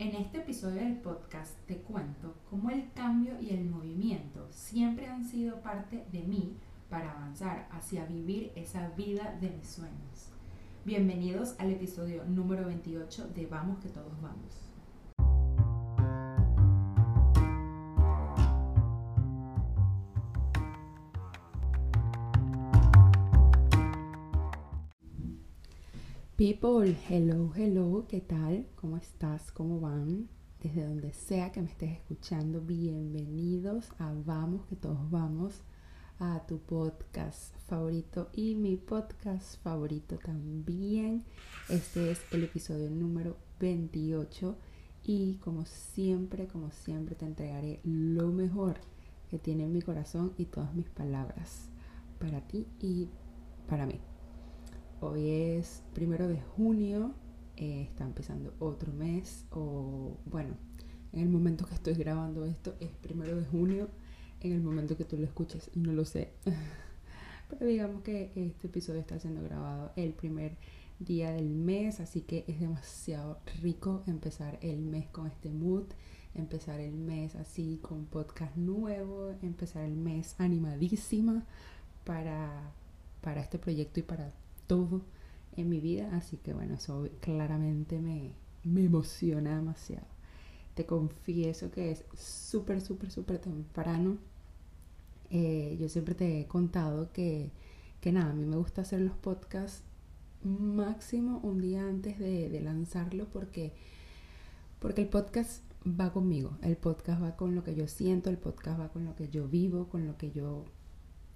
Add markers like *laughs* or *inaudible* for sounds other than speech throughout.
En este episodio del podcast te cuento cómo el cambio y el movimiento siempre han sido parte de mí para avanzar hacia vivir esa vida de mis sueños. Bienvenidos al episodio número 28 de Vamos que todos vamos. People, hello, hello, ¿qué tal? ¿Cómo estás? ¿Cómo van? Desde donde sea que me estés escuchando, bienvenidos a Vamos, que todos vamos a tu podcast favorito y mi podcast favorito también. Este es el episodio número 28 y como siempre, como siempre te entregaré lo mejor que tiene mi corazón y todas mis palabras para ti y para mí. Hoy es primero de junio, eh, está empezando otro mes, o bueno, en el momento que estoy grabando esto es primero de junio, en el momento que tú lo escuches no lo sé. *laughs* Pero digamos que este episodio está siendo grabado el primer día del mes, así que es demasiado rico empezar el mes con este mood, empezar el mes así con podcast nuevo, empezar el mes animadísima para, para este proyecto y para todo en mi vida, así que bueno, eso claramente me, me emociona demasiado. Te confieso que es súper, súper, súper temprano. Eh, yo siempre te he contado que, que nada, a mí me gusta hacer los podcasts máximo un día antes de, de lanzarlo porque, porque el podcast va conmigo, el podcast va con lo que yo siento, el podcast va con lo que yo vivo, con lo que yo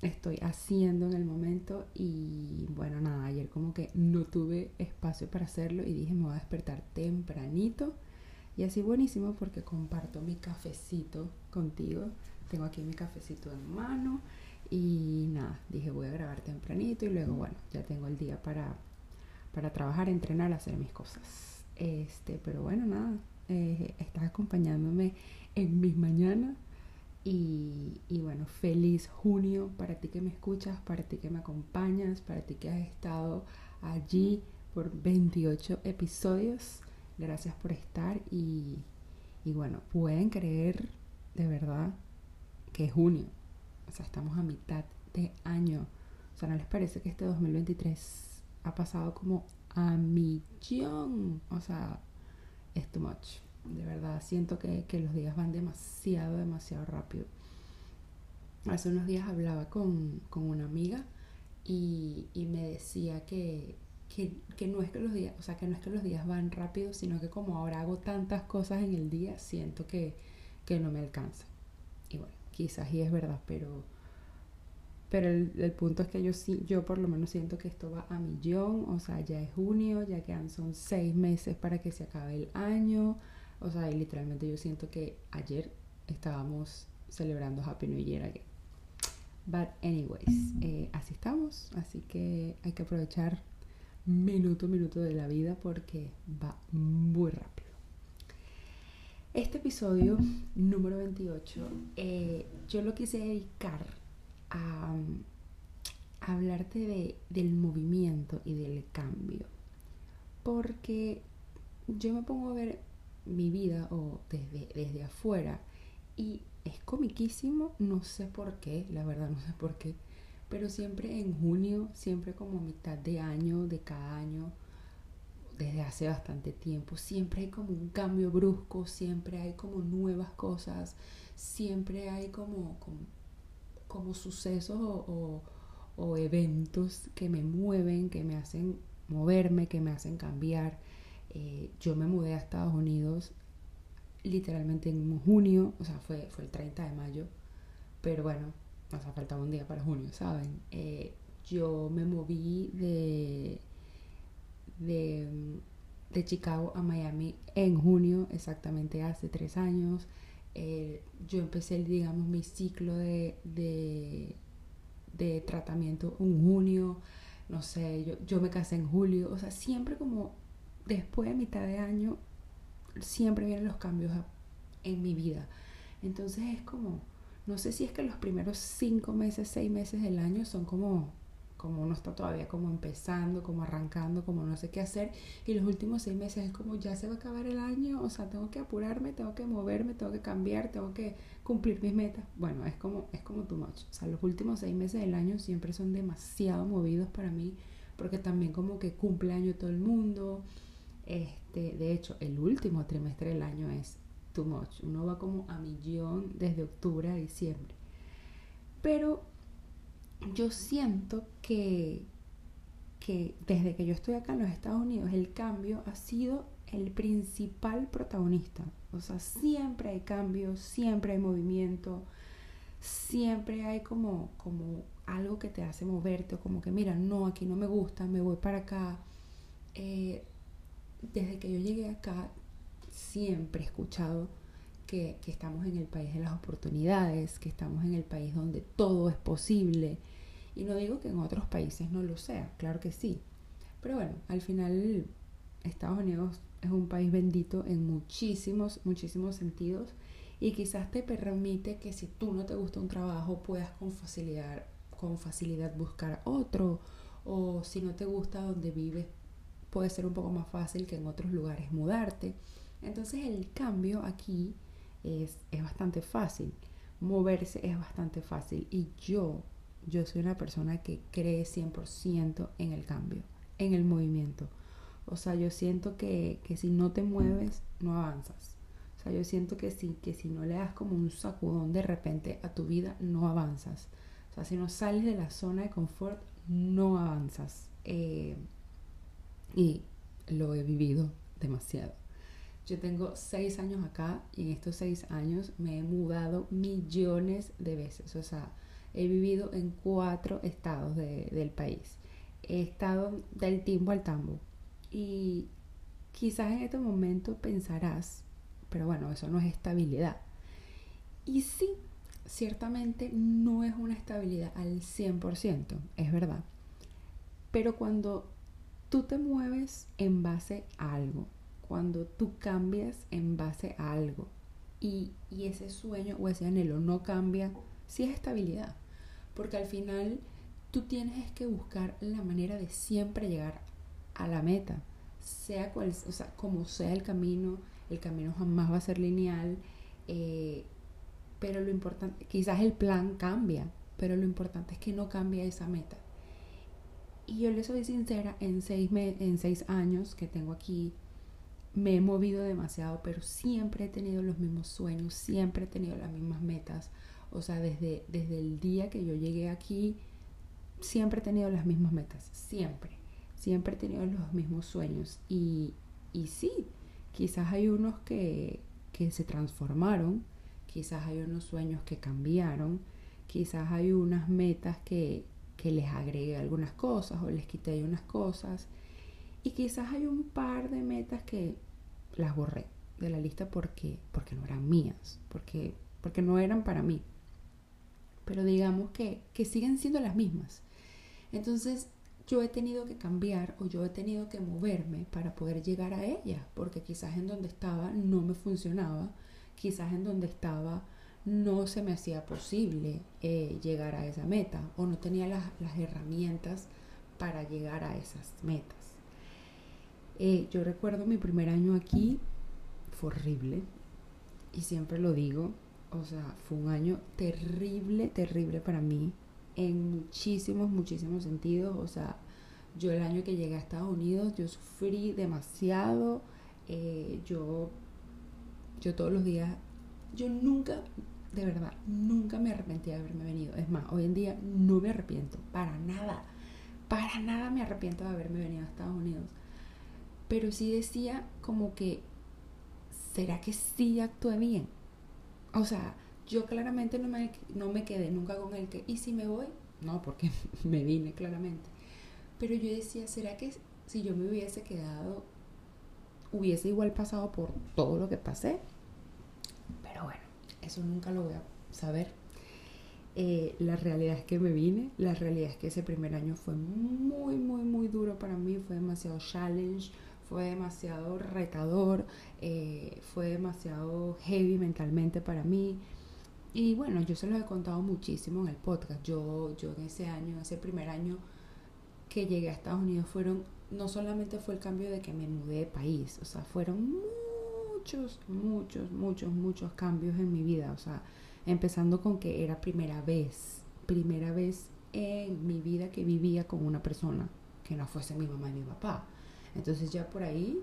estoy haciendo en el momento y bueno, nada, ayer como que no tuve espacio para hacerlo y dije me voy a despertar tempranito y así buenísimo porque comparto mi cafecito contigo, tengo aquí mi cafecito en mano y nada, dije voy a grabar tempranito y luego bueno, ya tengo el día para, para trabajar, entrenar, hacer mis cosas. Este, pero bueno, nada, eh, estás acompañándome en mis mañanas y, bueno, feliz junio para ti que me escuchas, para ti que me acompañas, para ti que has estado allí por 28 episodios. Gracias por estar y, y bueno, pueden creer de verdad que es junio. O sea, estamos a mitad de año. O sea, ¿no les parece que este 2023 ha pasado como a millón? O sea, es too much de verdad siento que, los días van demasiado, demasiado rápido. Hace unos días hablaba con, una amiga y, me decía que, no es que los días, o sea, que no es que los días van rápido, sino que como ahora hago tantas cosas en el día, siento que, no me alcanza. Y bueno, quizás y es verdad, pero, pero el, punto es que yo sí, yo por lo menos siento que esto va a millón, o sea, ya es junio, ya quedan son seis meses para que se acabe el año. O sea, literalmente yo siento que ayer estábamos celebrando Happy New Year again. But anyways, eh, así estamos. Así que hay que aprovechar minuto a minuto de la vida porque va muy rápido. Este episodio número 28 eh, yo lo quise dedicar a, hablarte de, del movimiento y del cambio. Porque yo me pongo a ver mi vida o desde, desde afuera. Y es comiquísimo, no sé por qué, la verdad no sé por qué, pero siempre en junio, siempre como mitad de año, de cada año, desde hace bastante tiempo, siempre hay como un cambio brusco, siempre hay como nuevas cosas, siempre hay como, como, sucesos o, o eventos que me mueven, que me hacen moverme, que me hacen cambiar. Eh, yo me mudé a Estados Unidos literalmente en junio, o sea, fue, fue el 30 de mayo, pero bueno, o sea, faltaba un día para junio, ¿saben? Eh, yo me moví de, de, Chicago a Miami en junio, exactamente hace tres años. Eh, yo empecé, digamos, mi ciclo de, de, de tratamiento en junio, no sé, yo, yo me casé en julio, o sea, siempre como después de mitad de año siempre vienen los cambios en mi vida. Entonces es como, no sé si es que los primeros cinco meses, seis meses del año son como, como uno está todavía como empezando, como arrancando, como no sé qué hacer. Y los últimos seis meses es como ya se va a acabar el año, o sea, tengo que apurarme, tengo que moverme, tengo que cambiar, tengo que cumplir mis metas. Bueno, es como, es como too much. O sea, los últimos seis meses del año siempre son demasiado movidos para mí, porque también como que cumple año todo el mundo. Este, de hecho, el último trimestre del año es too much. Uno va como a millón desde octubre a diciembre. Pero yo siento que, que desde que yo estoy acá en los Estados Unidos, el cambio ha sido el principal protagonista. O sea, siempre hay cambio, siempre hay movimiento, siempre hay como, como algo que te hace moverte, o como que, mira, no, aquí no me gusta, me voy para acá. Eh, desde que yo llegué acá, siempre he escuchado que, que, estamos en el país de las oportunidades, que estamos en el país donde todo es posible. Y no digo que en otros países no lo sea, claro que sí. Pero bueno, al final Estados Unidos es un país bendito en muchísimos, muchísimos sentidos. Y quizás te permite que si tú no te gusta un trabajo puedas con facilidad, con facilidad buscar otro. O si no te gusta donde vives, puede ser un poco más fácil que en otros lugares mudarte. Entonces el cambio aquí es, es bastante fácil. Moverse es bastante fácil. Y yo, yo soy una persona que cree 100% en el cambio, en el movimiento. O sea, yo siento que, que, si no te mueves, no avanzas. O sea, yo siento que si, que si no le das como un sacudón de repente a tu vida, no avanzas. O sea, si no sales de la zona de confort, no avanzas. Eh, y lo he vivido demasiado. Yo tengo seis años acá y en estos seis años me he mudado millones de veces. O sea, he vivido en cuatro estados del país. He estado del timbo al tambo. Y quizás en este momento pensarás, pero bueno, eso no es estabilidad. Y sí, ciertamente no es una estabilidad al 100%, es verdad. Pero cuando tú te mueves en base a algo, cuando tú cambias en base a algo y, ese sueño o ese anhelo no cambia, sí es estabilidad. Porque al final tú tienes que buscar la manera de siempre llegar a la meta, sea cual, sea, como sea el camino, el camino jamás va a ser lineal, eh, pero lo importante, quizás el plan cambia, pero lo importante es que no cambie esa meta. Y yo le soy sincera, en seis, en seis años que tengo aquí me he movido demasiado, pero siempre he tenido los mismos sueños, siempre he tenido las mismas metas. O sea, desde, desde el día que yo llegué aquí, siempre he tenido las mismas metas, siempre. Siempre he tenido los mismos sueños. Y, y sí, quizás hay unos que, que se transformaron, quizás hay unos sueños que cambiaron, quizás hay unas metas que, que les agregué algunas cosas o les quité unas cosas. Y quizás hay un par de metas que las borré de la lista porque, porque no eran mías, porque, porque no eran para mí. Pero digamos que, que siguen siendo las mismas. Entonces yo he tenido que cambiar o yo he tenido que moverme para poder llegar a ellas, porque quizás en donde estaba no me funcionaba, quizás en donde estaba no se me hacía posible eh, llegar a esa meta o no tenía las, las herramientas para llegar a esas metas. Eh, yo recuerdo mi primer año aquí, fue horrible, y siempre lo digo, o sea, fue un año terrible, terrible para mí, en muchísimos, muchísimos sentidos, o sea, yo el año que llegué a Estados Unidos, yo sufrí demasiado, eh, yo, yo todos los días, yo nunca, de verdad, nunca me arrepentí de haberme venido, es más, hoy en día no me arrepiento, para nada, para nada me arrepiento de haberme venido a Estados Unidos pero sí decía como que, ¿será que sí actué bien? O sea, yo claramente no me, no me quedé nunca con el que, ¿y si me voy? No, porque *laughs* me vine claramente. Pero yo decía, ¿será que si yo me hubiese quedado, hubiese igual pasado por todo lo que pasé? Eso nunca lo voy a saber. Eh, la realidad es que me vine, la realidad es que ese primer año fue muy, muy, muy duro para mí, fue demasiado challenge, fue demasiado retador, eh, fue demasiado heavy mentalmente para mí. Y bueno, yo se los he contado muchísimo en el podcast. Yo, yo en ese año, en ese primer año, que llegué a Estados Unidos fueron, no solamente fue el cambio de que me mudé de país, o sea, fueron muchos, muchos, muchos, muchos cambios en mi vida, o sea, empezando con que era primera vez, primera vez en mi vida que vivía con una persona que no fuese mi mamá y mi papá. Entonces ya por ahí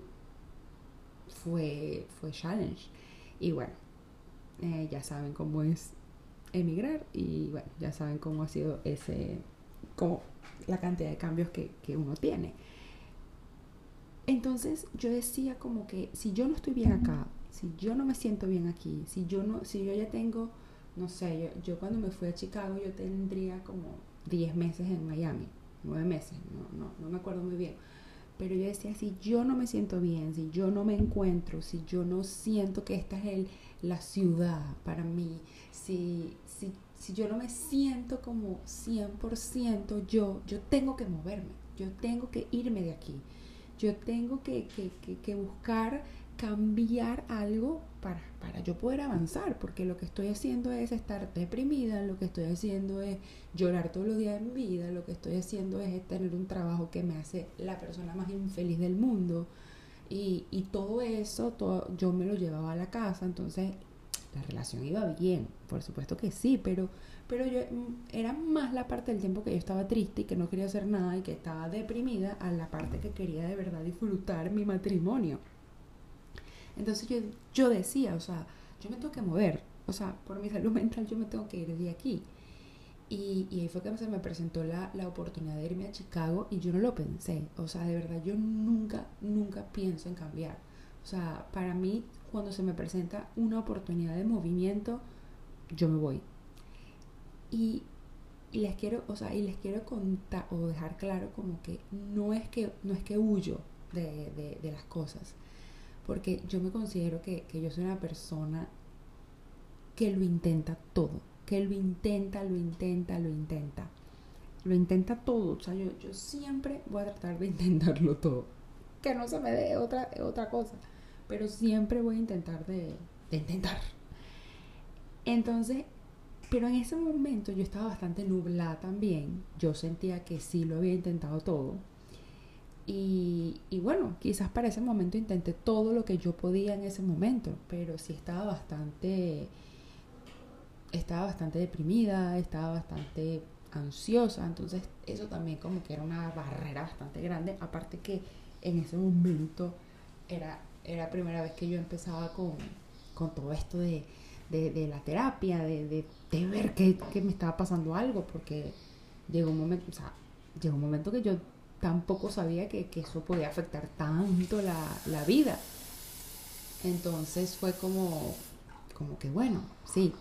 fue, fue challenge. Y bueno, eh, ya saben cómo es emigrar y bueno, ya saben cómo ha sido ese, como la cantidad de cambios que, que uno tiene. Entonces yo decía como que si yo no estoy bien acá, si yo no me siento bien aquí, si yo no, si yo ya tengo, no sé, yo, yo cuando me fui a Chicago yo tendría como 10 meses en Miami, 9 meses, no, no, no me acuerdo muy bien. Pero yo decía, si yo no me siento bien, si yo no me encuentro, si yo no siento que esta es el, la ciudad para mí, si, si, si yo no me siento como 100% yo, yo tengo que moverme, yo tengo que irme de aquí, yo tengo que, que, que, buscar cambiar algo para, para yo poder avanzar, porque lo que estoy haciendo es estar deprimida, lo que estoy haciendo es llorar todos los días de mi vida, lo que estoy haciendo es tener un trabajo que me hace la persona más infeliz del mundo. Y, y todo eso, todo, yo me lo llevaba a la casa, entonces la relación iba bien, por supuesto que sí, pero, pero yo era más la parte del tiempo que yo estaba triste y que no quería hacer nada y que estaba deprimida a la parte que quería de verdad disfrutar mi matrimonio. Entonces yo, yo decía, o sea, yo me tengo que mover, o sea, por mi *laughs* salud mental yo me tengo que ir de aquí. Y, y ahí fue que se me presentó la, la, oportunidad de irme a Chicago y yo no lo pensé. O sea, de verdad, yo nunca, nunca pienso en cambiar. O sea, para mí, cuando se me presenta una oportunidad de movimiento, yo me voy. Y, les quiero, o sea, y les quiero contar o dejar claro como que no es que, no es que huyo de, de, de las cosas porque yo me considero que, que, yo soy una persona que lo intenta todo, que lo intenta, lo intenta, lo intenta. Lo intenta todo, o sea, yo, yo siempre voy a tratar de *laughs* intentarlo todo. Que no se me dé otra, otra cosa, pero siempre voy a intentar de, intentar. Entonces, pero en ese momento yo estaba bastante nublada también. Yo sentía que sí lo había intentado todo y, y, bueno, quizás para ese momento intenté todo lo que yo podía en ese momento, pero sí estaba bastante, estaba bastante deprimida, estaba bastante ansiosa, entonces eso también como que era una barrera bastante grande, aparte que en ese momento era, era la primera vez que yo empezaba con, con todo esto de, de, la terapia, de, de, de ver que, que, me estaba pasando algo, porque llegó un momento, o sea, llegó un momento que yo tampoco sabía que, que eso podía afectar tanto la, la, vida. Entonces fue como, como que bueno, sí,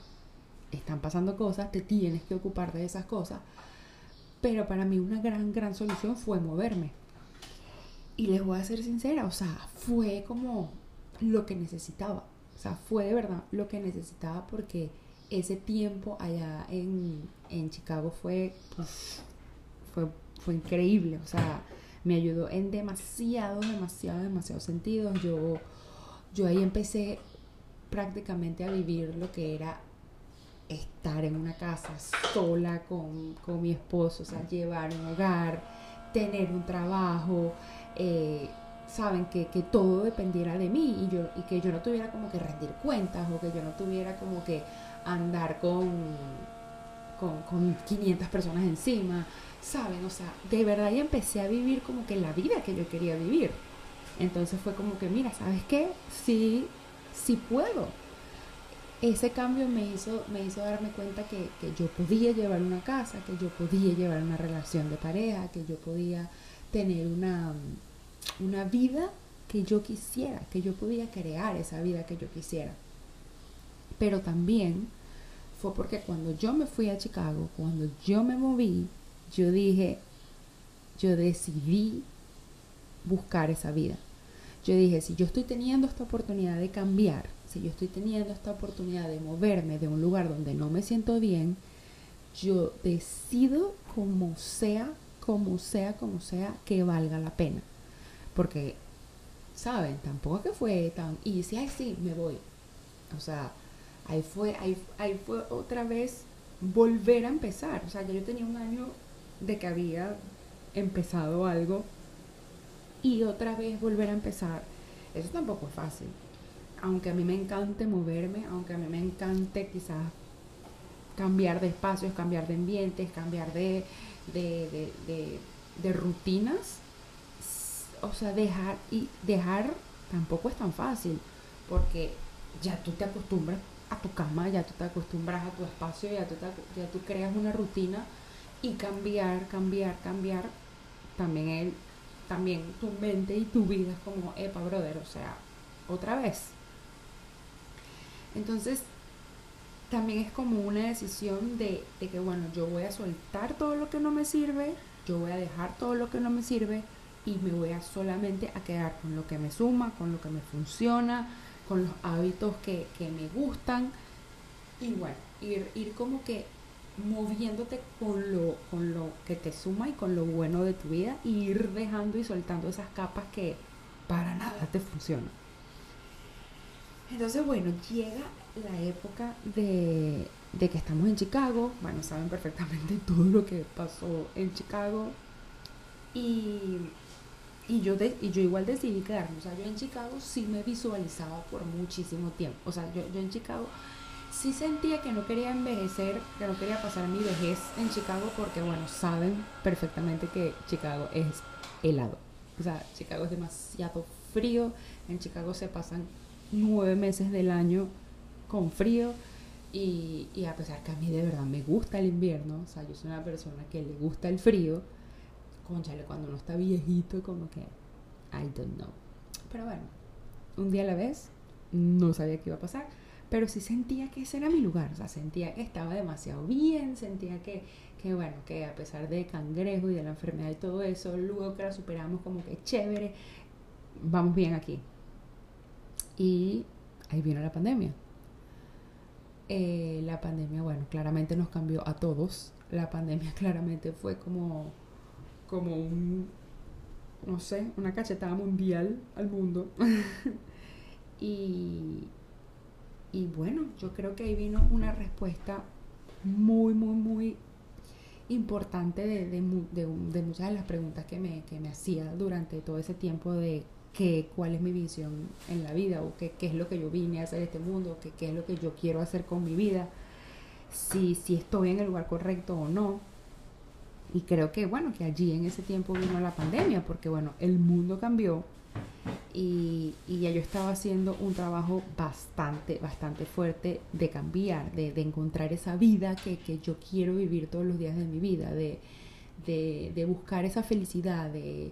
están pasando cosas, te tienes que ocupar de esas cosas, pero para mí una gran, gran solución fue moverme. Y les voy a ser sincera, o sea, fue como lo que necesitaba. O sea, fue de verdad lo que necesitaba porque ese tiempo allá en, en Chicago fue, pues, fue fue increíble, o sea, me ayudó en demasiado, demasiado, demasiado sentidos. Yo, yo ahí empecé prácticamente a vivir lo que era estar en una casa sola con, con mi esposo, o sea, llevar un hogar, tener un trabajo, eh, saben, que, que, todo dependiera de mí y, yo, y que yo no tuviera como que rendir cuentas o que yo no tuviera como que andar con, con, con 500 personas encima. ¿saben? O sea, de verdad ya empecé a vivir como que la vida que yo quería vivir. Entonces fue como que, mira, ¿sabes qué? Sí, sí puedo. Ese cambio me hizo, me hizo darme cuenta que, que yo podía llevar una casa, que yo podía llevar una relación de pareja, que yo podía tener una, una vida que yo quisiera, que yo podía crear esa vida que yo quisiera. Pero también fue porque cuando yo me fui a Chicago, cuando yo me moví, yo dije, yo decidí buscar esa vida. Yo dije, si yo estoy teniendo esta oportunidad de cambiar, si yo estoy teniendo esta oportunidad de moverme de un lugar donde no me siento bien, yo decido como sea, como sea, como sea, que valga la pena. Porque, ¿saben? Tampoco que fue tan... Y decía, ay, sí, me voy. O sea, ahí fue, ahí, ahí fue otra vez volver a empezar. O sea, ya yo tenía un año de que había empezado algo y otra vez volver a empezar. Eso tampoco es fácil. Aunque a mí me encante moverme, aunque a mí me encante quizás cambiar de espacios, cambiar de ambientes, cambiar de, de, de, rutinas, o sea, dejar y dejar tampoco es tan fácil, porque ya tú te acostumbras a tu cama, ya tú te acostumbras a tu espacio, ya tú, ya tú creas una rutina y cambiar, cambiar, cambiar, también el, también tu mente y tu vida es como, epa, brother, o sea, otra vez. Entonces, también es como una decisión de, que, bueno, yo voy a soltar todo lo que no me sirve, yo voy a dejar todo lo que no me sirve y me voy a solamente a quedar con lo que me suma, con lo que me funciona, con los hábitos que, que me gustan y bueno, ir, ir como que moviéndote con lo, con lo que te suma y con lo bueno de tu vida y ir dejando y soltando esas capas que para nada te funcionan. Entonces, bueno, llega la época de, de que estamos en Chicago. Bueno, saben perfectamente *laughs* todo lo que pasó en Chicago. Y, y, yo, y yo igual decidí quedarme. O sea, yo en Chicago sí me visualizaba por muchísimo tiempo. O sea, yo, yo en Chicago sí sentía que no quería envejecer, que no quería pasar mi vejez en Chicago porque, bueno, saben perfectamente que Chicago es helado. O sea, Chicago es demasiado frío. En Chicago se pasan nueve meses del año con frío. Y, a pesar que a mí de verdad me gusta el invierno, o sea, yo soy una persona que le gusta el frío, conchale, cuando uno está viejito, como que, I don't know. Pero bueno, un día a la vez, no sabía qué iba a pasar pero sí sentía que ese era mi lugar, o sea, sentía que estaba demasiado bien, sentía que, que bueno, que a pesar de cangrejo y de la enfermedad y todo eso, luego que la superamos como que chévere, vamos bien aquí. Y ahí vino la pandemia. Eh, la pandemia, bueno, claramente nos cambió a todos. La pandemia *laughs* claramente fue como, como un, no sé, una cachetada mundial al mundo. *laughs* y, y bueno, yo creo que ahí vino una respuesta muy, muy, muy importante de, de, de, muchas de las preguntas que me, que me hacía durante todo ese tiempo de que, cuál es mi visión en la vida o qué, es lo que yo vine a hacer en este mundo, qué, es lo que yo quiero hacer con mi vida, si, si estoy en el lugar correcto o no. Y creo que, bueno, que allí en ese tiempo vino la pandemia, porque, bueno, el mundo cambió, y, ya yo estaba haciendo un trabajo bastante, bastante fuerte de cambiar, de, encontrar esa vida que, yo quiero vivir todos los días de mi vida, de, de, buscar esa felicidad, de,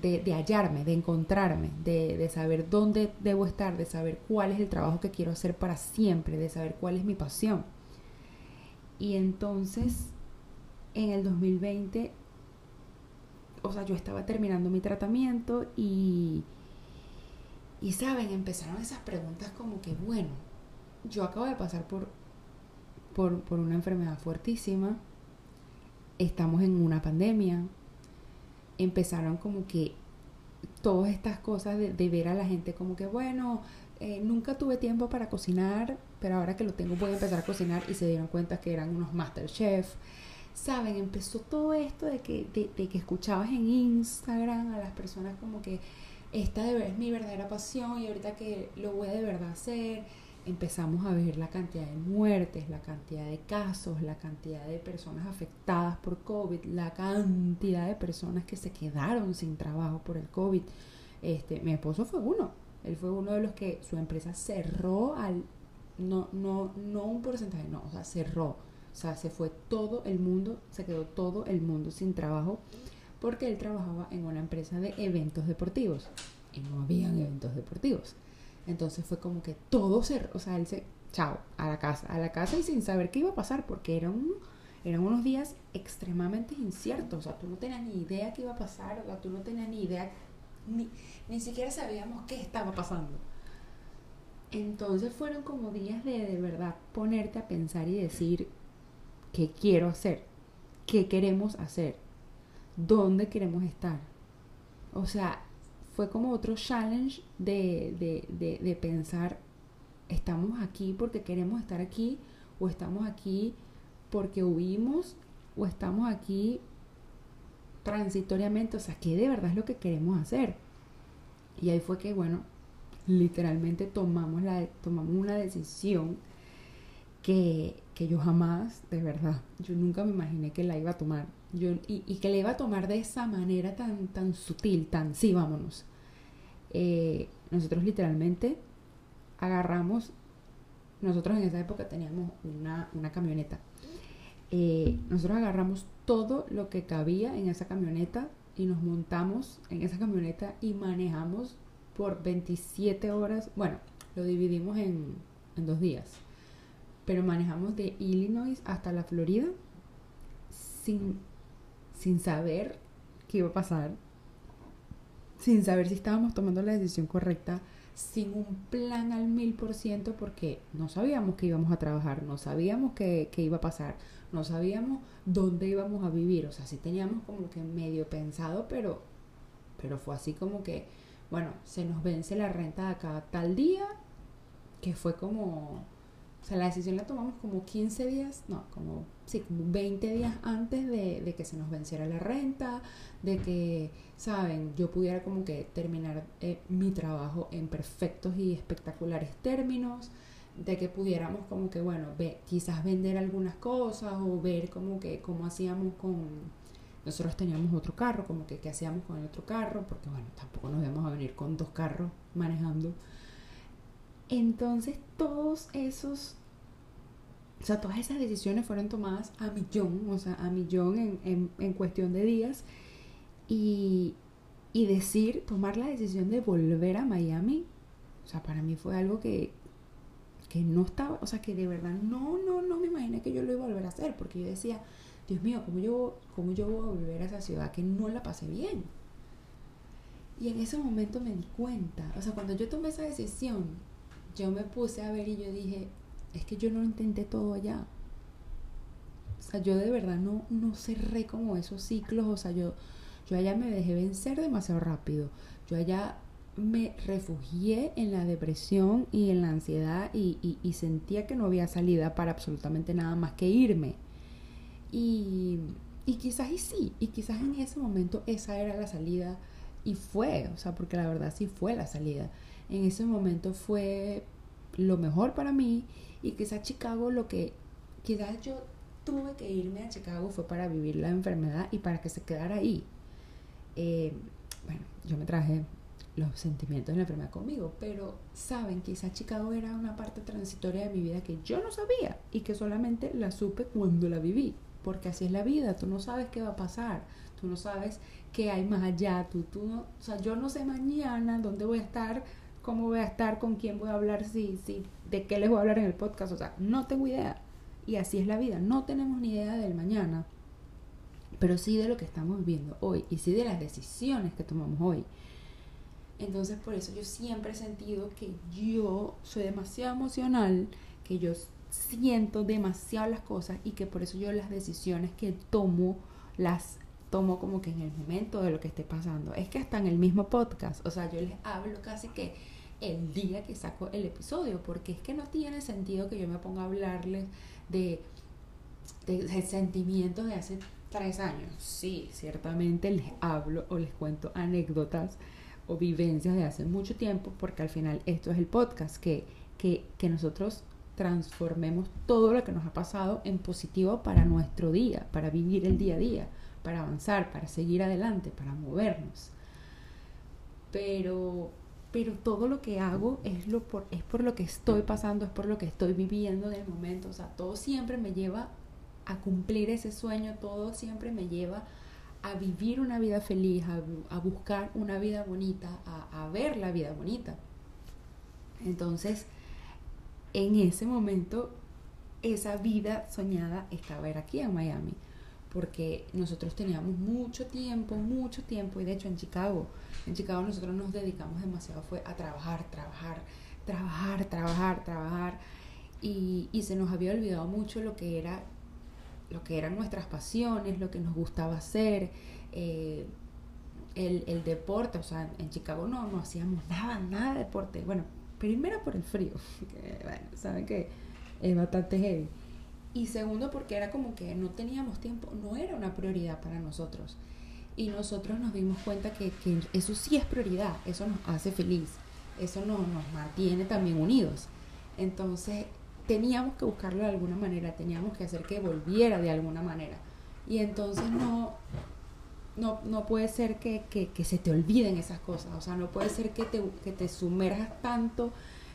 de, hallarme, de encontrarme, de, saber dónde debo estar, de saber cuál es el trabajo que quiero hacer para siempre, de saber cuál es mi pasión. Y entonces, en el 2020 o sea, yo estaba terminando mi tratamiento y, y saben, empezaron esas preguntas como que, bueno, yo acabo de pasar por, por, una enfermedad fuertísima, estamos en una pandemia, empezaron como que todas estas cosas de, ver a la gente como que, bueno, eh, nunca tuve tiempo para cocinar, pero ahora que lo tengo voy a empezar a cocinar y se dieron cuenta que eran unos master chef saben, empezó todo esto de que, de, que escuchabas en Instagram a las personas como que esta de es mi verdadera pasión y ahorita que lo voy a de verdad hacer, empezamos a ver la cantidad de muertes, la cantidad de casos, la cantidad de personas afectadas por COVID, la cantidad de personas que se quedaron sin trabajo por el COVID. Este, mi esposo fue uno, él fue uno de los que su empresa cerró al no no no un porcentaje, no, o sea, cerró o sea, se fue todo el mundo, se quedó todo el mundo sin trabajo porque él trabajaba en una empresa de eventos deportivos y no habían eventos deportivos. Entonces fue como que todo se, o sea, él se, chao, a la casa, a la casa y sin saber qué iba a pasar porque eran, eran unos días extremadamente inciertos, o sea, tú no tenías ni idea qué iba a pasar, o sea, tú no tenías ni idea, ni, ni siquiera sabíamos qué estaba pasando. Entonces fueron como días de de verdad ponerte a pensar y decir, qué quiero hacer, qué queremos hacer, dónde queremos estar. O sea, fue como otro challenge de, de, de, pensar, estamos aquí porque queremos estar aquí, o estamos aquí porque huimos, o estamos aquí transitoriamente, o sea, ¿qué de verdad es lo que queremos hacer? Y ahí fue que, bueno, literalmente tomamos, la, tomamos una decisión que, que yo jamás, de verdad, yo nunca me imaginé que la iba a tomar. Y, que la iba a tomar de esa manera tan, tan sutil, tan sí, vámonos. Eh, nosotros literalmente agarramos, nosotros en esa época teníamos una, una camioneta. Eh, nosotros agarramos todo lo que cabía en esa camioneta y nos montamos en esa camioneta y manejamos por 27 horas. Bueno, lo dividimos en, en dos días. Pero manejamos de Illinois hasta la Florida sin, sin saber qué iba a pasar, sin saber si estábamos tomando la decisión correcta, sin un plan al mil por ciento, porque no sabíamos que íbamos a trabajar, no sabíamos qué, qué, iba a pasar, no sabíamos dónde íbamos a vivir, o sea, sí teníamos como que medio pensado, pero, pero fue así como que, bueno, se nos vence la renta de acá tal día, que fue como, o sea, la decisión la tomamos como 15 días, no, como, sí, como 20 días antes de, de que se nos venciera la renta, de que, saben, yo pudiera como que terminar eh, mi trabajo en perfectos y espectaculares términos, de que pudiéramos como que, bueno, ve, quizás vender algunas cosas o ver como que cómo hacíamos con... Nosotros teníamos otro carro, como que qué hacíamos con el otro carro, porque bueno, tampoco nos íbamos a venir con dos carros manejando. Entonces todos esos o sea, todas esas decisiones fueron tomadas a millón, o sea, a millón en, en, cuestión de días. Y, y, decir, tomar la decisión de volver a Miami, o sea, para mí fue algo que, que no estaba, o sea, que de verdad no, no, no me imaginé que yo lo iba a volver a hacer, porque yo decía, Dios mío, ¿cómo yo, cómo yo voy a volver a esa ciudad que no la pasé bien? Y en ese momento me di cuenta, o sea, cuando yo tomé esa decisión, yo me puse a ver y yo dije, es que yo no intenté todo allá. O sea, yo de verdad no, no cerré como esos ciclos, o sea, yo, yo allá me dejé vencer demasiado rápido. Yo allá me refugié en la depresión y en la ansiedad y, y, y sentía que no había salida para absolutamente nada más que irme. Y, y quizás y sí, y quizás en ese momento esa era la salida y fue, o sea, porque la verdad sí fue la salida. En ese momento fue lo mejor para mí y quizás Chicago lo que, quizás yo tuve que irme a Chicago fue para vivir la enfermedad y para que se quedara ahí. Eh, bueno, yo me traje los sentimientos de la enfermedad conmigo, pero saben, quizás Chicago era una parte transitoria de mi vida que yo no sabía y que solamente la supe cuando la viví, porque así es la vida, tú no sabes qué va a pasar, tú no sabes qué hay más allá, tú, tú no, o sea, yo no sé mañana dónde voy a estar, cómo voy a estar, con quién voy a hablar, si, si, de qué les voy a hablar en el podcast, o sea, no tengo idea. Y así es la vida, no tenemos ni idea del mañana, pero sí de lo que estamos viviendo hoy y sí de las decisiones que tomamos hoy. Entonces por eso yo siempre he sentido que yo soy demasiado emocional, que yo siento demasiado las cosas y que por eso yo las decisiones que tomo las tomo como que en el momento de lo que esté pasando. Es que hasta en el mismo podcast, o sea, yo les hablo casi que el día que saco el episodio, porque es que no tiene sentido que yo me ponga a hablarles de, de, de sentimientos de hace tres años. Sí, ciertamente les hablo o les cuento anécdotas o vivencias de hace mucho tiempo, porque al final esto es el podcast, que, que, que nosotros transformemos todo lo que nos ha pasado en positivo para nuestro día, para vivir el día a día, para avanzar, para seguir adelante, para movernos. Pero pero todo lo que hago es, lo por, es por lo que estoy pasando, es por lo que estoy viviendo en el momento. O sea, todo siempre me lleva a cumplir ese sueño, todo siempre me lleva a vivir una vida feliz, a, a buscar una vida bonita, a, a, ver la vida bonita. Entonces, en ese momento, esa vida soñada estaba aquí en Miami, porque nosotros teníamos mucho tiempo, mucho tiempo, y de hecho en Chicago, en Chicago nosotros nos dedicamos demasiado fue a trabajar, trabajar, trabajar, trabajar, trabajar. Y, y se nos había olvidado mucho lo que era lo que eran nuestras pasiones, lo que nos gustaba hacer, eh, el, el, deporte, o sea, en Chicago no, no hacíamos nada, nada de deporte. Bueno, primero por el frío, *laughs* que bueno, saben que es bastante heavy. Y segundo porque era como que no teníamos tiempo, no era una prioridad para nosotros. y nosotros nos dimos cuenta que, que eso sí es prioridad, eso nos hace feliz, eso nos, mantiene también unidos. Entonces teníamos que buscarlo de alguna manera, teníamos que hacer que volviera de alguna manera. Y entonces no, no, no puede ser que, que, que, se te olviden esas cosas, o sea, no puede ser que te, que te sumerjas tanto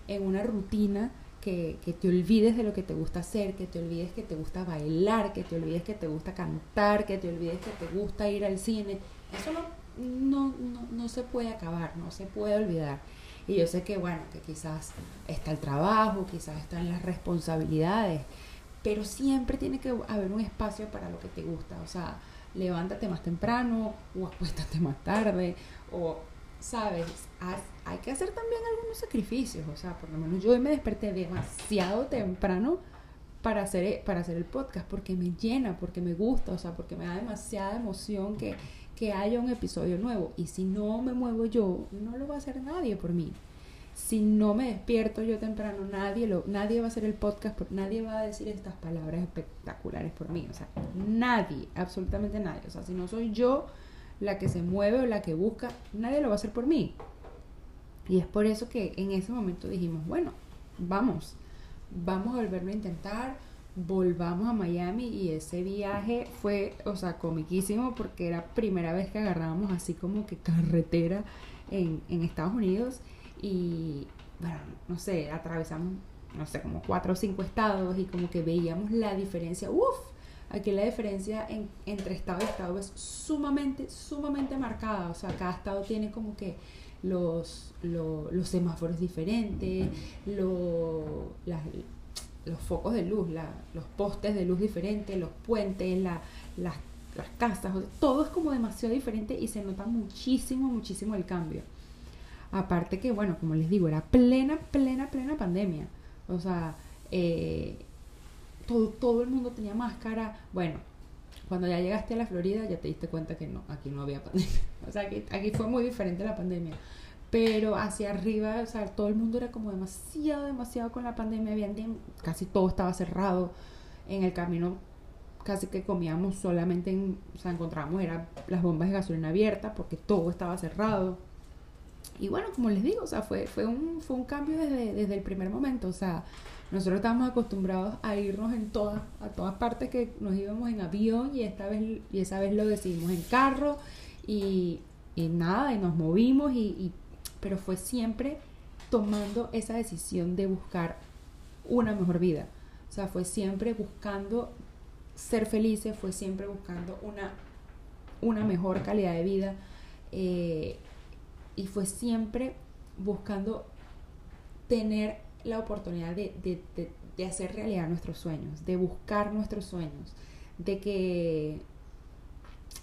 en una rutina que, que, te olvides de lo que te gusta hacer, que te olvides que te gusta bailar, que te olvides que te gusta cantar, que te olvides que te gusta ir al cine. Eso no, no, no, se puede acabar, no se puede olvidar. Y yo sé que, bueno, que quizás está el trabajo, quizás están las responsabilidades, pero siempre tiene que haber un espacio para lo que te gusta. O sea, levántate más temprano o acuéstate más tarde o sabes, hay que hacer también algunos sacrificios, o sea, por lo menos yo hoy me desperté demasiado temprano para hacer, para hacer el podcast, porque me llena, porque me gusta, o sea, porque me da demasiada emoción que, que haya un episodio nuevo. Y si no me muevo yo, no lo va a hacer nadie por mí si no me despierto yo temprano, nadie, lo, nadie va a hacer el podcast, nadie va a decir estas palabras espectaculares por mí. O sea, nadie, absolutamente nadie. O sea, si no soy yo la que se mueve o la que busca, nadie lo va a hacer por mí. Y es por eso que en ese momento dijimos, bueno, vamos, vamos a volverlo a intentar, volvamos a Miami y ese viaje fue, o sea, comiquísimo porque era primera vez que agarrábamos así como que carretera en, en Estados Unidos. Y bueno, no sé, atravesamos, no sé, como cuatro o cinco estados y como que veíamos la diferencia, uff, aquí la diferencia en, entre estado y estado es sumamente, sumamente marcada, o sea, cada estado tiene como que los, los semáforos diferentes, los focos de luz, los postes de luz diferentes, los puentes, las, las casas, todo es como demasiado diferente y se nota muchísimo, muchísimo el cambio. Aparte que, bueno, como les digo, era plena, plena, plena pandemia. O sea, eh, todo, todo el mundo tenía máscara. Bueno, cuando ya llegaste a la Florida ya te diste cuenta que no, aquí no había pandemia. *laughs* O sea, aquí, aquí fue muy diferente la pandemia. Pero hacia arriba, o sea, todo el mundo era como demasiado, demasiado con la pandemia. Habían, casi todo estaba cerrado. En el camino casi que comíamos solamente en, o sea, encontrábamos era las bombas de gasolina abiertas porque todo estaba cerrado y bueno, como les digo, o sea, fue, fue, un, fue un cambio desde, desde el primer momento. O sea, nosotros estábamos acostumbrados a irnos en todas, a todas partes que nos íbamos en avión y esta vez, y esa vez lo decidimos en carro y, y nada, y nos movimos y, y, pero fue siempre tomando esa decisión de buscar una mejor vida. O sea, fue siempre buscando ser felices, fue siempre buscando una, una mejor calidad de vida. Eh, y fue siempre buscando tener la oportunidad de, de, de, hacer realidad nuestros sueños, de buscar nuestros sueños, de que,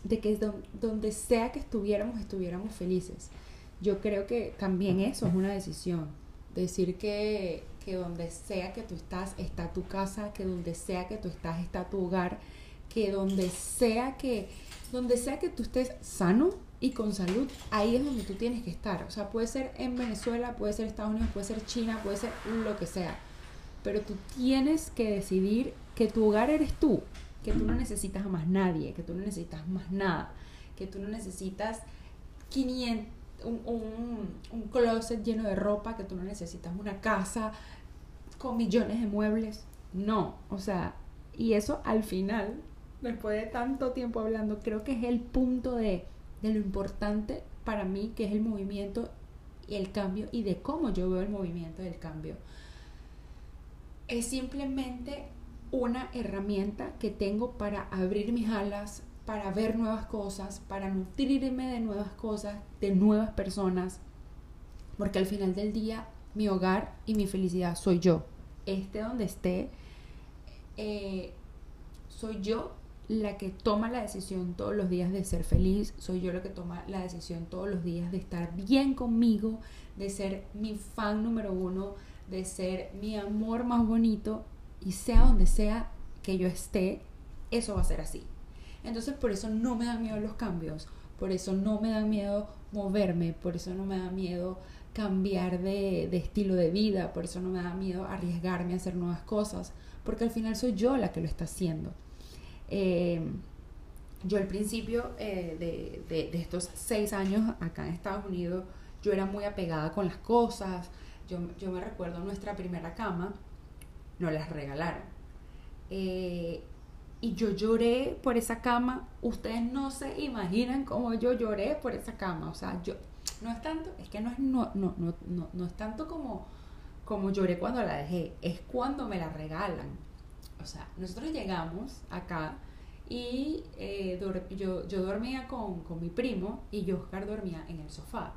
de que donde sea que estuviéramos, estuviéramos felices. Yo creo que también eso es una decisión. Decir que, que donde sea que tú estás, está tu casa, que donde sea que tú estás, está tu hogar, que donde sea que, donde sea que tú estés sano, y con salud, ahí es donde tú tienes que estar. O sea, puede ser en Venezuela, puede ser Estados Unidos, puede ser China, puede ser lo que sea. Pero tú tienes que decidir que tu hogar eres tú, que tú no necesitas a más nadie, que tú no necesitas más nada, que tú no necesitas 500, un, un, un closet lleno de ropa, que tú no necesitas una casa con millones de muebles. No, o sea, y eso al final, después de tanto tiempo hablando, creo que es el punto de de lo importante para mí que es el movimiento y el cambio y de cómo yo veo el movimiento del cambio. Es simplemente una herramienta que tengo para abrir mis alas, para ver nuevas cosas, para nutrirme de nuevas cosas, de nuevas personas, porque al final del día mi hogar y mi felicidad soy yo. Esté donde esté, eh, soy yo la que toma la decisión todos los días de ser feliz, soy yo la que toma la decisión todos los días de estar bien conmigo, de ser mi fan número uno, de ser mi amor más bonito y sea donde sea que yo esté, eso va a ser así. Entonces por eso no me dan miedo los cambios, por eso no me da miedo moverme, por eso no me da miedo cambiar de, de estilo de vida, por eso no me da miedo arriesgarme a hacer nuevas cosas, porque al final soy yo la que lo está haciendo. Eh, yo al principio eh, de, de, estos seis años acá en Estados Unidos, yo era muy apegada con las cosas. Yo, yo me recuerdo nuestra primera cama, nos las regalaron. Eh, y yo lloré por esa cama. Ustedes no se imaginan cómo yo lloré por esa cama. O sea, yo no es tanto, es que no es, no, no, no, no, no es tanto como, como lloré cuando la dejé, es cuando me la regalan. O sea, nosotros llegamos acá y eh, yo, yo dormía con, con mi primo y yo, Oscar dormía en el sofá.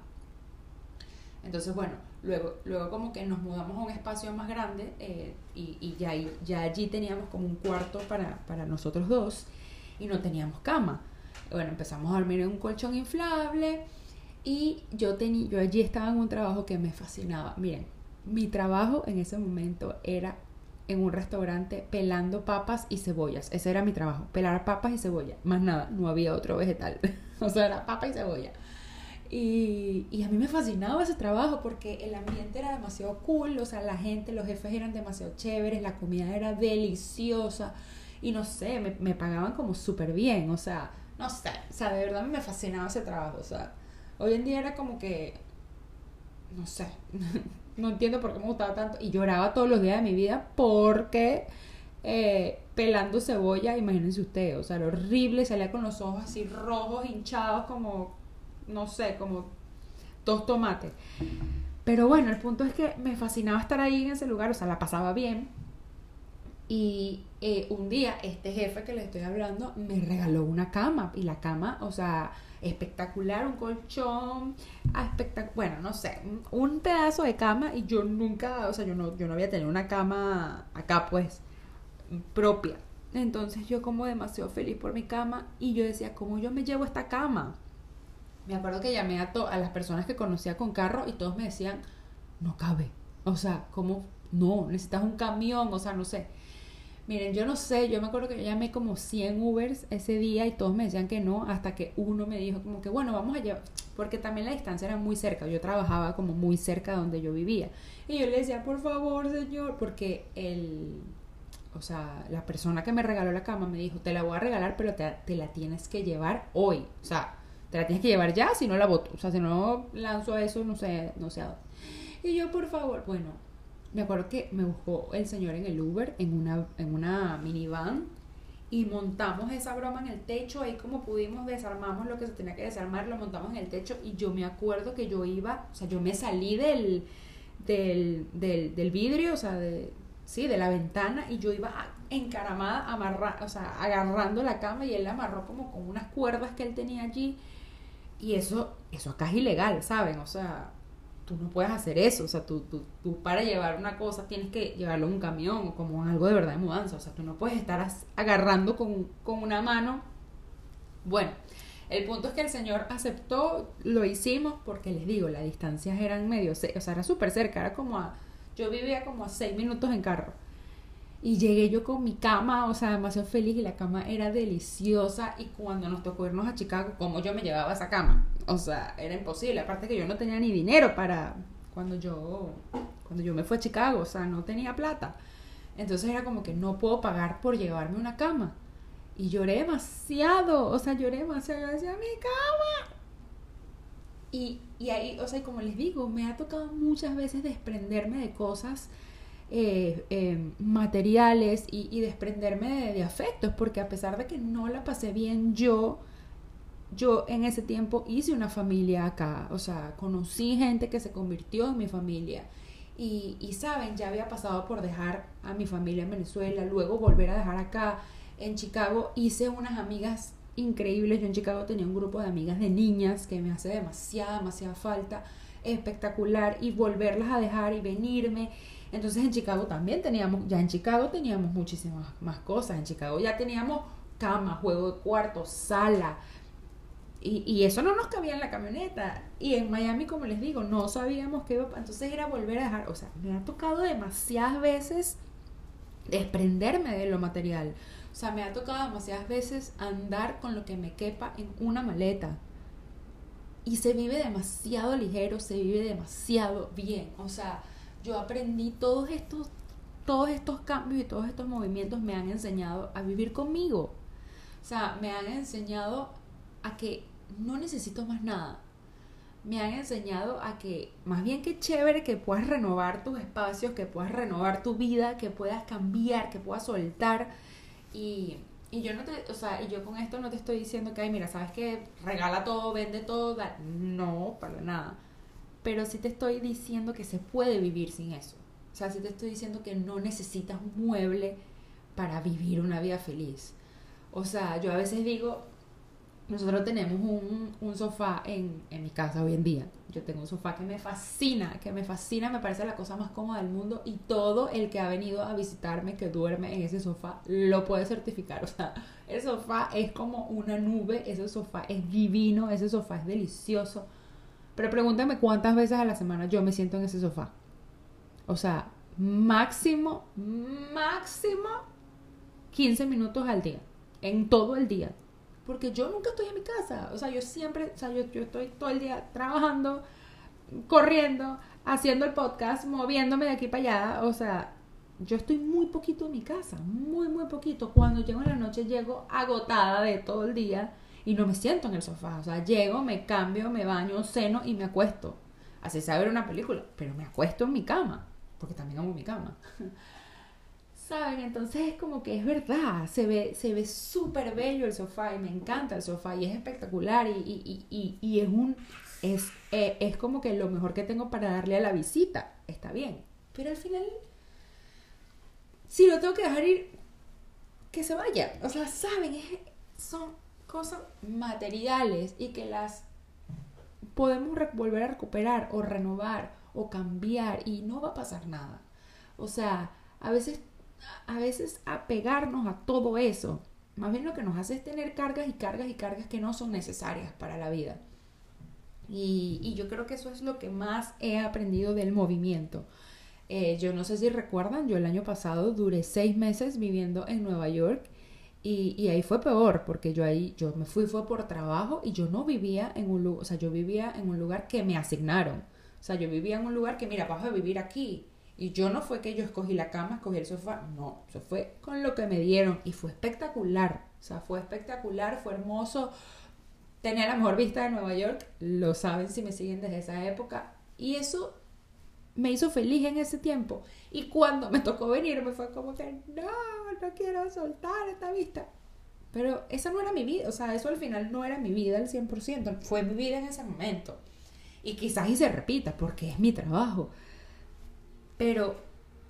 Entonces, bueno, luego, luego como que nos mudamos a un espacio más grande eh, y, y ya, ya allí teníamos como un cuarto para, para nosotros dos y no teníamos cama. Bueno, empezamos a dormir en un colchón inflable y yo, tenía, yo allí estaba en un trabajo que me fascinaba. Miren, mi trabajo en ese momento era en un restaurante pelando papas y cebollas. Ese era mi trabajo, pelar papas y cebolla. Más nada, no había otro vegetal. *laughs* o sea, era papa y cebolla. Y, y, a mí me fascinaba ese trabajo porque el ambiente era demasiado cool, o sea, la gente, los jefes eran demasiado chéveres, la comida era deliciosa y no sé, me, me pagaban como súper bien, o sea, no sé, o sea, de verdad me fascinaba ese trabajo, o sea, hoy en día era como que, no sé, *laughs* no entiendo por qué me gustaba tanto y lloraba todos los días de mi vida porque eh, pelando cebolla, imagínense ustedes, o sea, lo horrible, salía con los ojos así rojos, hinchados como no sé, como dos tomates. Pero bueno, el punto es que me fascinaba estar ahí en ese lugar, o sea, la pasaba bien. Y eh, un día este jefe que le estoy hablando me regaló una cama y la cama, o sea, espectacular, un colchón, ah, bueno, no sé, un pedazo de cama y yo nunca, o sea, yo no, yo no había tenido una cama acá pues propia. Entonces yo como demasiado feliz por mi cama y yo decía, ¿cómo yo me llevo esta cama? me acuerdo que llamé a, a las personas que conocía con carro y todos me decían, no cabe. O sea, ¿cómo? No, necesitas un camión, o sea, no sé. Miren, yo no sé, yo me acuerdo que yo llamé como 100 Ubers ese día y todos me decían que no, hasta que uno me dijo como que, bueno, vamos a llevar, porque también la distancia era muy cerca, yo trabajaba como muy cerca de donde yo vivía. Y yo le decía, por favor, señor, porque el, o sea, la persona que me regaló la cama me dijo, te la voy a regalar, pero te, te la tienes que llevar hoy. O sea, te la tienes que llevar ya, si no la voto. O sea, si no lanzo eso, no sé, no sé a dónde. Y yo, por favor, bueno, me acuerdo que me buscó el señor en el Uber, en una, en una minivan, y montamos esa broma en el techo, ahí como pudimos, desarmamos lo que se tenía que desarmar, lo montamos en el techo, y yo me acuerdo que yo iba, o sea, yo me salí del, del, del, del vidrio, o sea, de, sí, de la ventana, y yo iba encaramada, amarra, o sea, agarrando la cama, y él la amarró como con unas cuerdas que él tenía allí, y eso, eso acá es ilegal, ¿saben? O sea, tú no puedes hacer eso. O sea, tú, tú, tú para llevar una cosa tienes que llevarlo en un camión o como algo de verdad de mudanza. O sea, tú no puedes estar agarrando con, con una mano. Bueno, el punto es que el señor aceptó, lo hicimos porque les digo, las distancias eran medio, o sea, era súper cerca, era como a, yo vivía como a seis minutos en carro. Y llegué yo con mi cama, o sea, demasiado feliz y la cama era deliciosa. Y cuando nos tocó irnos a Chicago, ¿cómo yo me llevaba esa cama? O sea, era imposible. Aparte que yo no tenía ni dinero para cuando yo, cuando yo me fui a Chicago, o sea, no tenía plata. Entonces era como que no puedo pagar por llevarme una cama. Y lloré demasiado, o sea, lloré demasiado. Yo mi cama. Y, y ahí, o sea, como les digo, me ha tocado muchas veces desprenderme de cosas eh, eh, materiales y, desprenderme de, afectos, porque a pesar de que no la pasé bien yo, yo en ese tiempo hice una familia acá, o sea, conocí gente que se convirtió en mi familia. Y, y saben, ya había pasado por dejar a mi familia en Venezuela, luego volver a dejar acá en Chicago, hice unas amigas increíbles. Yo en Chicago tenía un grupo de amigas de niñas que me hace demasiada, demasiada falta, espectacular, y volverlas a dejar y venirme entonces en Chicago también teníamos, ya en Chicago teníamos muchísimas más cosas. En Chicago ya teníamos cama, juego de cuarto, sala. Y, y, eso no nos cabía en la camioneta. Y en Miami, como les digo, no sabíamos qué iba. Entonces era volver a dejar. O sea, me ha tocado demasiadas veces desprenderme de lo material. O sea, me ha tocado demasiadas veces andar con lo que me quepa en una maleta. Y se vive demasiado ligero, se vive demasiado bien. O sea, yo aprendí todos estos, todos estos cambios y todos estos movimientos me han enseñado a vivir conmigo. O sea, me han enseñado a que no necesito más nada. Me han enseñado a que, más bien que chévere que puedas renovar tus espacios, que puedas renovar tu vida, que puedas cambiar, que puedas soltar. Y, y yo no te, o sea, y yo con esto no te estoy diciendo que, ay, mira, sabes que regala todo, vende todo, no, para nada. Pero sí te estoy diciendo que se puede vivir sin eso. O sea, sí te estoy diciendo que no necesitas un mueble para vivir una vida feliz. O sea, yo a veces digo, nosotros tenemos un, un sofá en, en, mi casa hoy en día. Yo tengo un sofá que me fascina, que me fascina, me parece la cosa más cómoda del mundo y todo el que ha venido a visitarme que duerme en ese sofá lo puede certificar. *laughs* O sea, el sofá es como una nube, ese sofá es divino, ese sofá es delicioso. Pero pregúntame cuántas veces a la semana yo me siento en ese sofá. O sea, máximo, máximo 15 minutos al día, en todo el día porque yo nunca estoy en mi casa. O sea, yo siempre, o sea, yo, yo estoy todo el día trabajando, corriendo, haciendo el podcast, moviéndome de aquí para allá. O sea, yo estoy muy poquito en mi casa, muy, muy poquito. Cuando llego en la noche llego agotada de todo el día y no me siento en el sofá. O sea, llego, me cambio, me baño, ceno y me acuesto. Así sea ver una película, pero me acuesto en mi cama, porque también amo mi cama. *laughs* ¿Saben? Entonces es como que es verdad, se ve se ve súper bello el sofá y me encanta el sofá y es espectacular y, y, y, es un es, eh, es como que lo mejor que tengo para darle a la visita, está bien, pero al final si lo tengo que dejar ir, que se vaya, o sea, saben, son cosas materiales y que las podemos volver a recuperar o renovar o cambiar y no va a pasar nada. O sea, a veces a veces apegarnos a todo eso, más bien lo que nos hace es tener cargas y cargas y cargas que no son necesarias para la vida. Y, yo creo que eso es lo que más he aprendido del movimiento. Eh, yo no sé si recuerdan, yo el año pasado duré seis meses viviendo en Nueva York y, y, ahí fue peor porque yo ahí, yo me fui, fue por trabajo y yo no vivía en un lugar, o sea, yo vivía en un lugar que me asignaron. O sea, yo vivía en un lugar que, mira, vas a vivir aquí. Y yo no fue que yo escogí la cama, escogí el sofá, no, eso fue con lo que me dieron y fue espectacular, o sea, fue espectacular, fue hermoso, tenía la mejor vista de Nueva York, lo saben si me siguen desde esa época, y eso me hizo feliz en ese tiempo. Y cuando me tocó venir, me fue como que, no, no quiero soltar esta vista. Pero esa no era mi vida, o sea, eso al final no era mi vida al 100%, fue mi vida en ese momento. Y quizás y se repita, porque es mi trabajo. Pero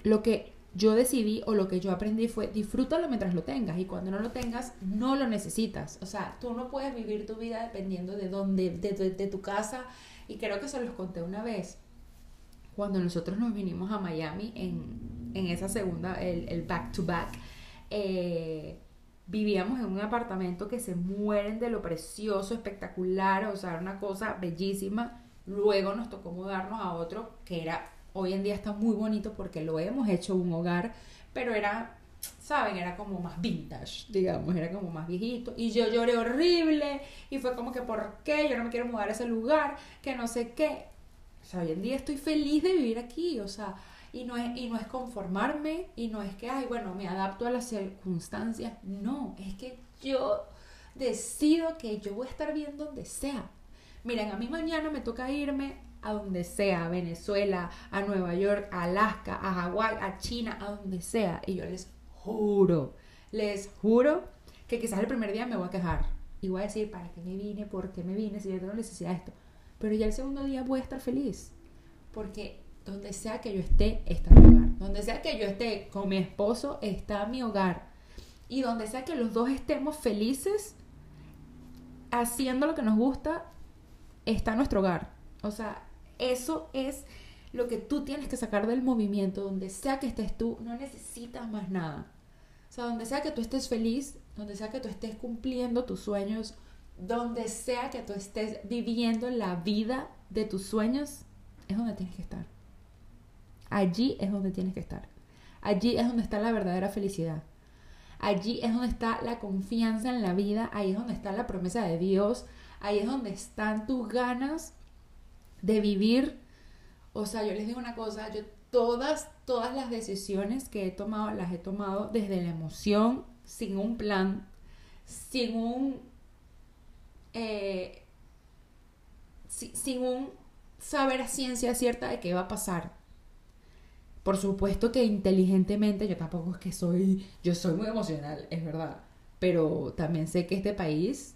lo que yo decidí o lo que yo aprendí fue disfrútalo mientras lo tengas y cuando no lo tengas no lo necesitas. O sea, tú no puedes vivir tu vida dependiendo de dónde, de, tu casa. Y creo que se los conté una vez cuando nosotros nos vinimos a Miami en, en esa segunda, el, el back to back. Eh, vivíamos en un apartamento que se mueren de lo precioso, espectacular, o sea, era una cosa bellísima. Luego nos tocó mudarnos a otro que era Hoy en día está muy bonito porque lo hemos hecho un hogar, pero era, ¿saben? Era como más vintage, digamos, era como más viejito. Y yo lloré horrible y fue como que, ¿por qué? Yo no me quiero mudar a ese lugar, que no sé qué. O sea, hoy en día estoy feliz de vivir aquí, o sea, y no es, y no es conformarme, y no es que, ay, bueno, me adapto a las circunstancias. No, es que yo decido que yo voy a estar bien donde sea. Miren, a mí mañana me toca irme a donde sea, a Venezuela, a Nueva York, a Alaska, a Hawái, a China, a donde sea. Y yo les juro, les juro que quizás el primer día me voy a quejar y voy a decir, ¿para qué me vine? ¿Por qué me vine? Si yo tengo necesidad de esto. Pero ya el segundo día voy a estar feliz. Porque donde sea que yo esté, está mi hogar. Donde sea que yo esté con mi esposo, está mi hogar. Y donde sea que los dos estemos felices, haciendo lo que nos gusta, está nuestro hogar. O sea, eso es lo que tú tienes que sacar del movimiento, donde sea que estés tú, no necesitas más nada. O sea, donde sea que tú estés feliz, donde sea que tú estés cumpliendo tus sueños, donde sea que tú estés viviendo la vida de tus sueños, es donde tienes que estar. Allí es donde tienes que estar. Allí es donde está la verdadera felicidad. Allí es donde está la confianza en la vida, ahí es donde está la promesa de Dios, ahí es donde están tus ganas de vivir, o sea, yo les digo una cosa, yo todas, todas las decisiones que he tomado las he tomado desde la emoción, sin un plan, sin un... Eh, sin un saber ciencia cierta de qué va a pasar. Por supuesto que inteligentemente, yo tampoco es que soy, yo soy muy emocional, es verdad, pero también sé que este país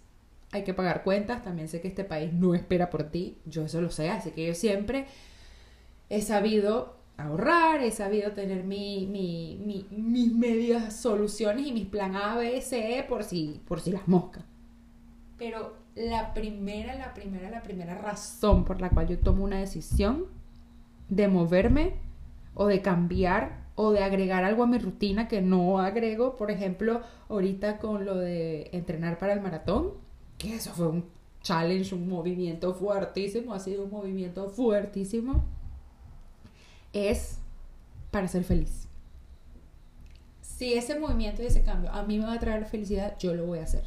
hay que pagar cuentas, también sé que este país no espera por ti, yo eso lo sé, así que yo siempre he sabido ahorrar, he sabido tener mi, mi, mis medias soluciones y mis plan A, B, C por si, por si las moscas. Pero la primera, la primera, la primera razón por la cual yo tomo una decisión de moverme o de cambiar o de agregar algo a mi rutina que no agrego, por ejemplo, ahorita con lo de entrenar para el maratón, que eso fue un challenge, un movimiento fuertísimo, ha sido un movimiento fuertísimo, es para ser feliz. Si ese movimiento y ese cambio a mí me va a traer felicidad, yo lo voy a hacer.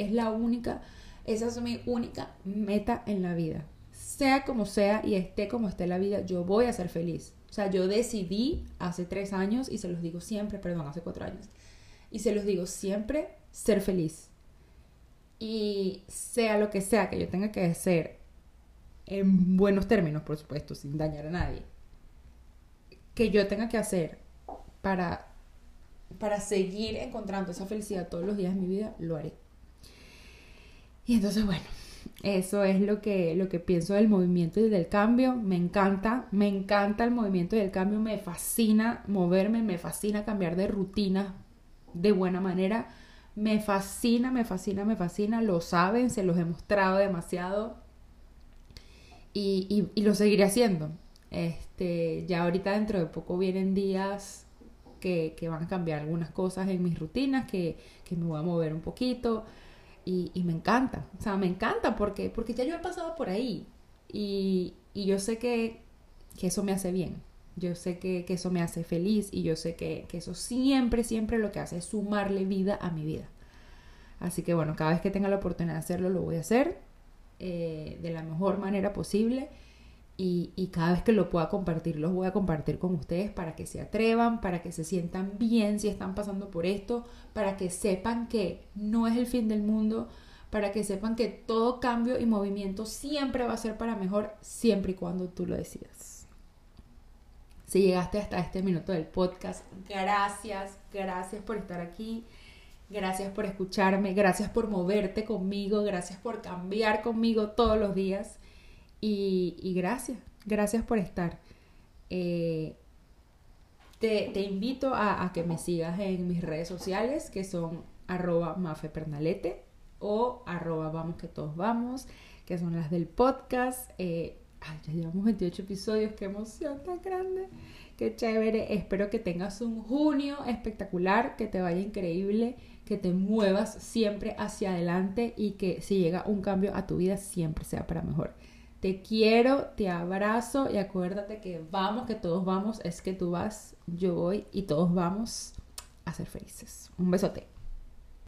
Es la única, esa es mi única meta en la vida. Sea como sea y esté como esté la vida, yo voy a ser feliz. O sea, yo decidí hace tres años, y se los digo siempre, perdón, hace cuatro años, y se los digo siempre, ser feliz. Y sea lo que sea que yo tenga que hacer, en buenos términos, por supuesto, sin dañar a nadie, que yo tenga que hacer para, para seguir encontrando esa felicidad todos los días de mi vida, lo haré. Y entonces, bueno, eso es lo que, lo que pienso del movimiento y del cambio. Me encanta, me encanta el movimiento y el cambio. Me fascina moverme, me fascina cambiar de rutina de buena manera. Me fascina, me fascina, me fascina. Lo saben, se los he mostrado demasiado. Y, y, lo seguiré haciendo. Este, ya ahorita dentro de poco vienen días que, que van a cambiar algunas cosas en mis rutinas, que, que me voy a mover un poquito y, me encanta, o sea, me encanta porque, porque ya yo he pasado por ahí y, yo sé que, eso me hace bien, yo sé que, eso me hace feliz y yo sé que, eso siempre, siempre lo que hace es sumarle vida a mi vida. Así que bueno, cada vez que tenga la oportunidad de hacerlo, lo voy a hacer eh, de la mejor manera posible y, cada vez que lo pueda compartir, los voy a compartir con ustedes para que se atrevan, para que se sientan bien si están pasando por esto, para que sepan que no es el fin del mundo, para que sepan que todo cambio y movimiento siempre va a ser para mejor, siempre y cuando tú lo decidas. Si llegaste hasta este minuto del podcast, gracias, gracias por estar aquí. Gracias por escucharme, gracias por moverte conmigo, gracias por cambiar conmigo todos los días. Y, gracias, gracias por estar. Eh, te, invito a, que me sigas en mis redes sociales, que son arroba mafepernalete o arroba vamos que todos vamos, que son las del podcast. Eh, ay, ya llevamos 28 episodios, qué emoción tan grande, qué chévere. Espero que tengas un junio espectacular, que te vaya increíble, que te muevas siempre hacia adelante y que si llega un cambio a tu vida siempre sea para mejor. Te quiero, te abrazo y acuérdate que vamos, que todos vamos, es que tú vas, yo voy y todos vamos a ser felices. Un besote.